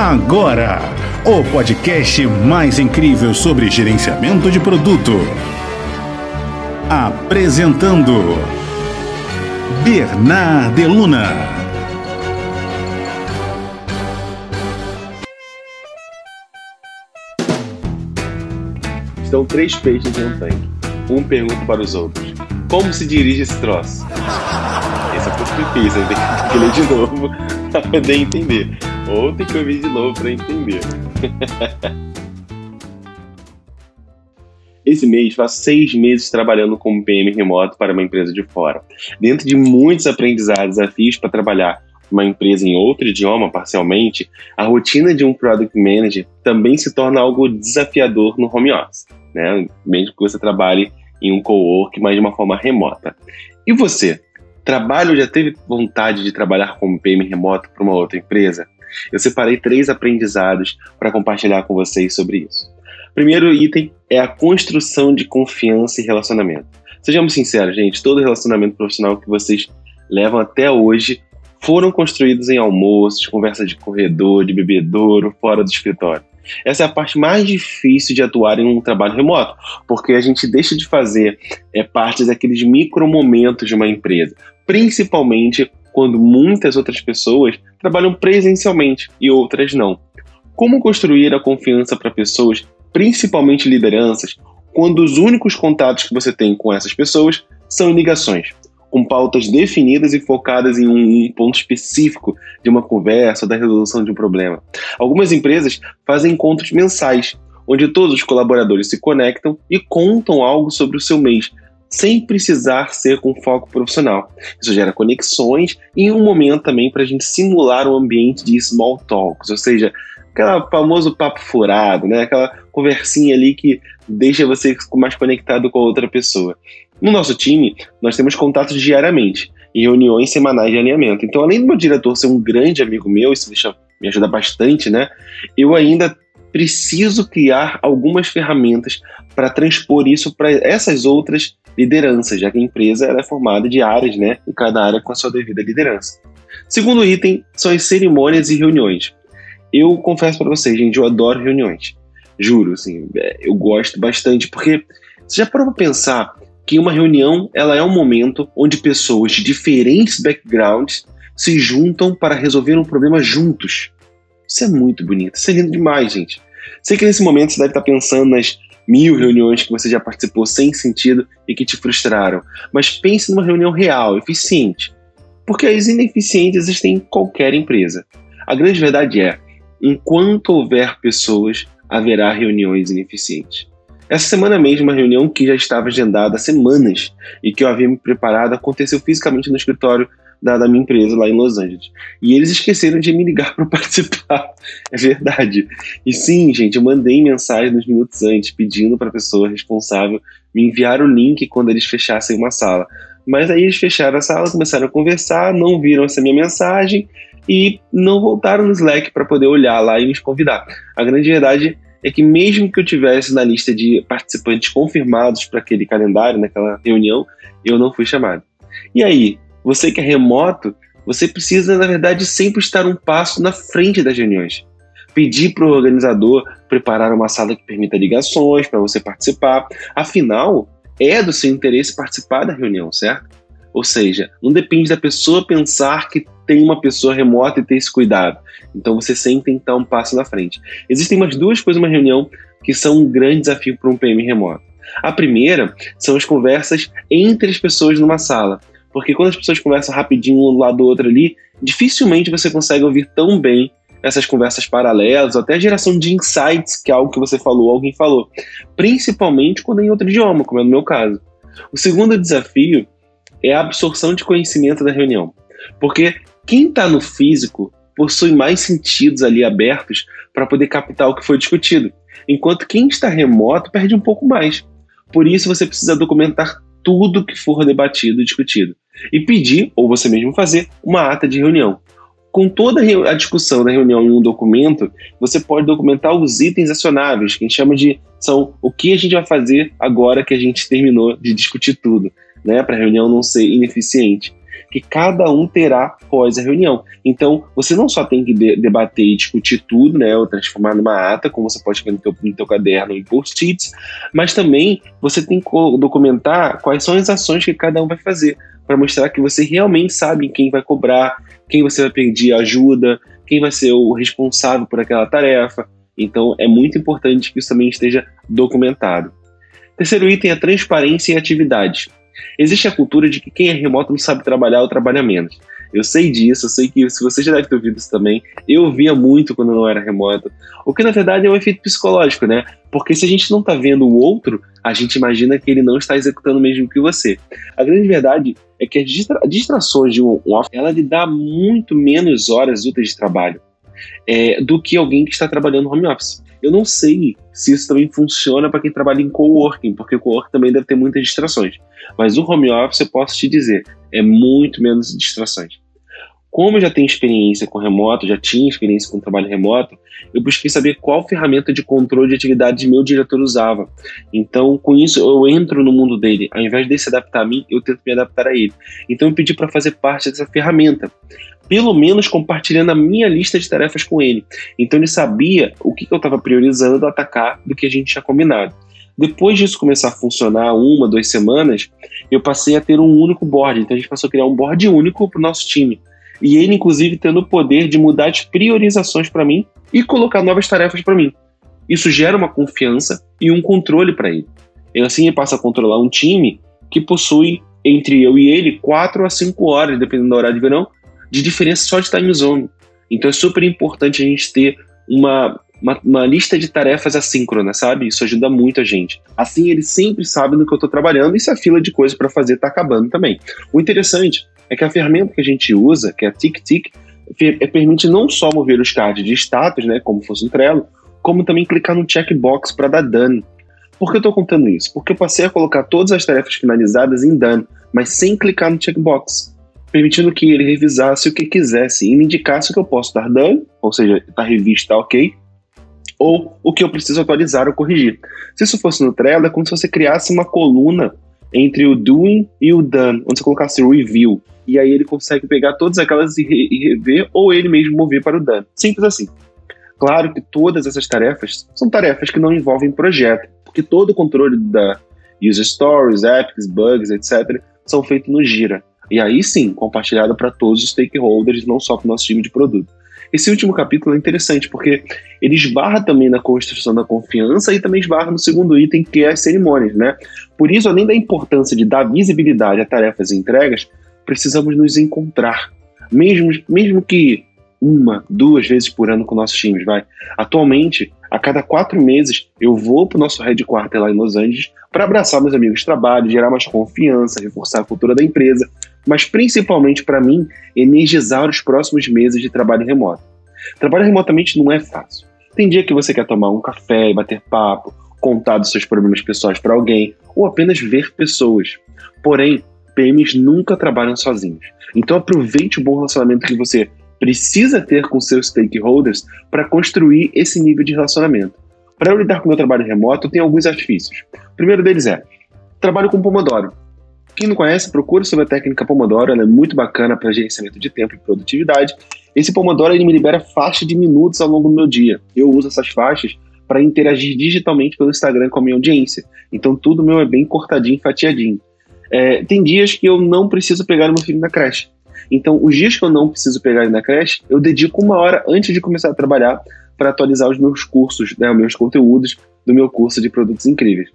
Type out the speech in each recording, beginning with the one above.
Agora, o podcast mais incrível sobre gerenciamento de produto. Apresentando Bernard Deluna. Estão três peixes em um tanque. Um pergunta para os outros: Como se dirige esse troço? Esse é um pouco difícil, tem que ler de novo para poder entender. Ou tem que ouvir de novo para entender. Esse mês faço seis meses trabalhando como PM remoto para uma empresa de fora. Dentro de muitos aprendizados, desafios para trabalhar uma empresa em outro idioma parcialmente, a rotina de um product manager também se torna algo desafiador no home office, né? Mesmo que você trabalhe em um co-work, mas de uma forma remota. E você? Trabalho já teve vontade de trabalhar como PM remoto para uma outra empresa? Eu separei três aprendizados para compartilhar com vocês sobre isso. Primeiro item é a construção de confiança e relacionamento. Sejamos sinceros, gente, todo relacionamento profissional que vocês levam até hoje foram construídos em almoços, conversas de corredor, de bebedouro, fora do escritório. Essa é a parte mais difícil de atuar em um trabalho remoto, porque a gente deixa de fazer é, parte daqueles micro momentos de uma empresa, principalmente quando muitas outras pessoas trabalham presencialmente e outras não. Como construir a confiança para pessoas, principalmente lideranças, quando os únicos contatos que você tem com essas pessoas são ligações, com pautas definidas e focadas em um, ponto específico de uma conversa da resolução de um problema. Algumas empresas fazem encontros mensais, onde todos os colaboradores se conectam e contam algo sobre o seu mês, sem precisar ser com foco profissional. Isso gera conexões e um momento também para a gente simular um ambiente de small talks, ou seja, aquele famoso papo furado, né? aquela conversinha ali que deixa você mais conectado com a outra pessoa. No nosso time, nós temos contatos diariamente e reuniões semanais de alinhamento. Então, além do meu diretor ser um grande amigo meu, isso deixa, me ajuda bastante, né? Eu ainda preciso criar algumas ferramentas para transpor isso para essas outras lideranças, já que a empresa é formada de áreas, né? E cada área com a sua devida liderança. Segundo item são as cerimônias e reuniões. Eu confesso para vocês, gente, eu adoro reuniões. Juro, assim, é, eu gosto bastante, porque você já parou para pensar que uma reunião ela é um momento onde pessoas de diferentes backgrounds se juntam para resolver um problema juntos. Isso é muito bonito, isso é lindo demais, gente. Sei que nesse momento você deve estar pensando nas mil reuniões que você já participou sem sentido e que te frustraram, mas pense numa reunião real, eficiente. Porque as ineficientes existem em qualquer empresa. A grande verdade é, enquanto houver pessoas, haverá reuniões ineficientes. Essa semana mesmo, uma reunião que já estava agendada há semanas e que eu havia me preparado aconteceu fisicamente no escritório da, da, minha empresa lá em Los Angeles. E eles esqueceram de me ligar para participar. É verdade. E sim, gente, eu mandei mensagem nos minutos antes pedindo para a pessoa responsável me enviar o link quando eles fechassem uma sala. Mas aí eles fecharam a sala, começaram a conversar, não viram essa minha mensagem e não voltaram no Slack para poder olhar lá e me convidar. A grande verdade é que mesmo que eu tivesse na lista de participantes confirmados para aquele calendário, naquela reunião, eu não fui chamado. E aí, você que é remoto, você precisa, na verdade, sempre estar um passo na frente das reuniões. Pedir para o organizador preparar uma sala que permita ligações para você participar. Afinal, é do seu interesse participar da reunião, certo? Ou seja, não depende da pessoa pensar que tem uma pessoa remota e ter esse cuidado. Então você sempre estar um passo na frente. Existem umas duas coisas numa reunião que são um grande desafio para um PM remoto. A primeira são as conversas entre as pessoas numa sala. Porque quando as pessoas conversam rapidinho um lado do outro ali, dificilmente você consegue ouvir tão bem essas conversas paralelas, até a geração de insights, que é algo que você falou, alguém falou. Principalmente quando é em outro idioma, como é no meu caso. O segundo desafio é a absorção de conhecimento da reunião. Porque quem está no físico possui mais sentidos ali abertos para poder captar o que foi discutido, enquanto quem está remoto perde um pouco mais. Por isso você precisa documentar tudo que for debatido e discutido e pedir, ou você mesmo fazer, uma ata de reunião. Com toda a discussão da reunião em um documento, você pode documentar os itens acionáveis, que a gente chama de são o que a gente vai fazer agora que a gente terminou de discutir tudo, né, para a reunião não ser ineficiente. Que cada um terá após a reunião. Então, você não só tem que de debater e discutir tudo, né, ou transformar numa ata, como você pode ver no teu, no teu caderno em post-its, mas também você tem que documentar quais são as ações que cada um vai fazer, para mostrar que você realmente sabe quem vai cobrar, quem você vai pedir ajuda, quem vai ser o responsável por aquela tarefa. Então, é muito importante que isso também esteja documentado. Terceiro item é transparência e atividade. Existe a cultura de que quem é remoto não sabe trabalhar ou trabalha menos. Eu sei disso, eu sei que se você já deve ter ouvido isso também, eu via muito quando não era remoto. O que na verdade é um efeito psicológico, né? Porque se a gente não está vendo o outro, a gente imagina que ele não está executando o mesmo que você. A grande verdade é que as distra distrações de um off, ela lhe dá muito menos horas úteis de trabalho é, do que alguém que está trabalhando home office. Eu não sei se isso também funciona para quem trabalha em coworking, porque o coworking também deve ter muitas distrações. Mas o home office, eu posso te dizer, é muito menos distrações. Como eu já tenho experiência com remoto, já tinha experiência com trabalho remoto, eu busquei saber qual ferramenta de controle de atividades meu diretor usava. Então, com isso, eu entro no mundo dele. Ao invés de se adaptar a mim, eu tento me adaptar a ele. Então, eu pedi para fazer parte dessa ferramenta pelo menos compartilhando a minha lista de tarefas com ele. Então ele sabia o que, eu estava priorizando atacar do que a gente tinha combinado. Depois disso começar a funcionar uma, duas semanas, eu passei a ter um único board. Então a gente passou a criar um board único para o nosso time. E ele, inclusive, tendo o poder de mudar as priorizações para mim e colocar novas tarefas para mim. Isso gera uma confiança e um controle para ele. E assim ele passa a controlar um time que possui, entre eu e ele, quatro a cinco horas, dependendo do horário de verão, de diferença só de time zone. Então é super importante a gente ter uma, uma, uma, lista de tarefas assíncrona, sabe? Isso ajuda muito a gente. Assim, ele sempre sabe no que eu estou trabalhando e se a fila de coisas para fazer está acabando também. O interessante é que a ferramenta que a gente usa, que é a TickTick, é, permite não só mover os cards de status, né, como fosse um Trello, como também clicar no checkbox para dar done. Por que eu estou contando isso? Porque eu passei a colocar todas as tarefas finalizadas em done, mas sem clicar no checkbox permitindo que ele revisasse o que quisesse e me indicasse o que eu posso dar dano, ou seja, está revista ok, ou o que eu preciso atualizar ou corrigir. Se isso fosse no Trello, é como se você criasse uma coluna entre o doing e o done, onde você colocasse review, e aí ele consegue pegar todas aquelas e, re e rever, ou ele mesmo mover para o done. Simples assim. Claro que todas essas tarefas são tarefas que não envolvem projeto, porque todo o controle da user stories, epics, bugs, etc., são feitos no Gira. E aí sim, compartilhado para todos os stakeholders, não só para o nosso time de produto. Esse último capítulo é interessante porque ele esbarra também na construção da confiança e também esbarra no segundo item, que é as cerimônias, né? Por isso, além da importância de dar visibilidade a tarefas e entregas, precisamos nos encontrar. Mesmo, mesmo que uma, duas vezes por ano com nossos times, vai. Atualmente, a cada quatro meses, eu vou para o nosso headquarter lá em Los Angeles para abraçar meus amigos de trabalho, gerar mais confiança, reforçar a cultura da empresa, mas principalmente para mim, energizar os próximos meses de trabalho remoto. Trabalhar remotamente não é fácil. Tem dia que você quer tomar um café e bater papo, contar dos seus problemas pessoais para alguém, ou apenas ver pessoas. Porém, PMs nunca trabalham sozinhos. Então aproveite o bom relacionamento que você precisa ter com seus stakeholders para construir esse nível de relacionamento. Para eu lidar com o meu trabalho remoto, eu tenho alguns artifícios. O primeiro deles é: trabalho com Pomodoro. Quem não conhece, procure sobre a técnica Pomodoro, ela é muito bacana para gerenciamento de tempo e produtividade. Esse Pomodoro ele me libera faixa de minutos ao longo do meu dia. Eu uso essas faixas para interagir digitalmente pelo Instagram com a minha audiência. Então tudo meu é bem cortadinho, fatiadinho. É, tem dias que eu não preciso pegar meu filho na creche. Então, os dias que eu não preciso pegar ele na creche, eu dedico uma hora antes de começar a trabalhar para atualizar os meus cursos, né, os meus conteúdos do meu curso de produtos incríveis.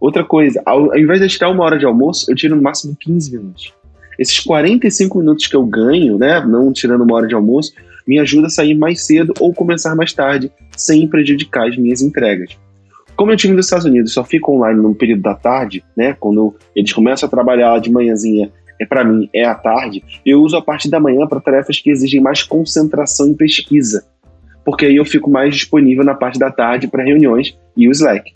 Outra coisa, ao, ao invés de tirar uma hora de almoço, eu tiro no máximo 15 minutos. Esses 45 minutos que eu ganho, né, não tirando uma hora de almoço, me ajuda a sair mais cedo ou começar mais tarde, sem prejudicar as minhas entregas. Como o time dos Estados Unidos só fica online no período da tarde, né, quando eles começam a trabalhar de manhãzinha, é para mim é à tarde, eu uso a parte da manhã para tarefas que exigem mais concentração em pesquisa, porque aí eu fico mais disponível na parte da tarde para reuniões e o Slack.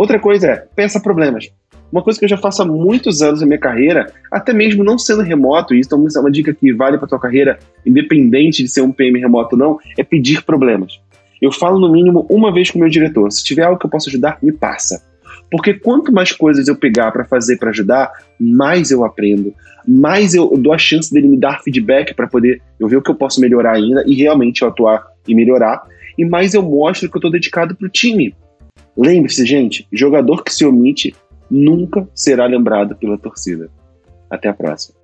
Outra coisa é, pensa problemas. Uma coisa que eu já faço há muitos anos na minha carreira, até mesmo não sendo remoto, e isso então, é uma dica que vale para tua carreira, independente de ser um PM remoto ou não, é pedir problemas. Eu falo no mínimo uma vez com o meu diretor. Se tiver algo que eu possa ajudar, me passa. Porque quanto mais coisas eu pegar para fazer para ajudar, mais eu aprendo, mais eu dou a chance dele me dar feedback para poder eu ver o que eu posso melhorar ainda e realmente eu atuar e melhorar, e mais eu mostro que eu estou dedicado para o time. Lembre-se, gente, jogador que se omite nunca será lembrado pela torcida. Até a próxima.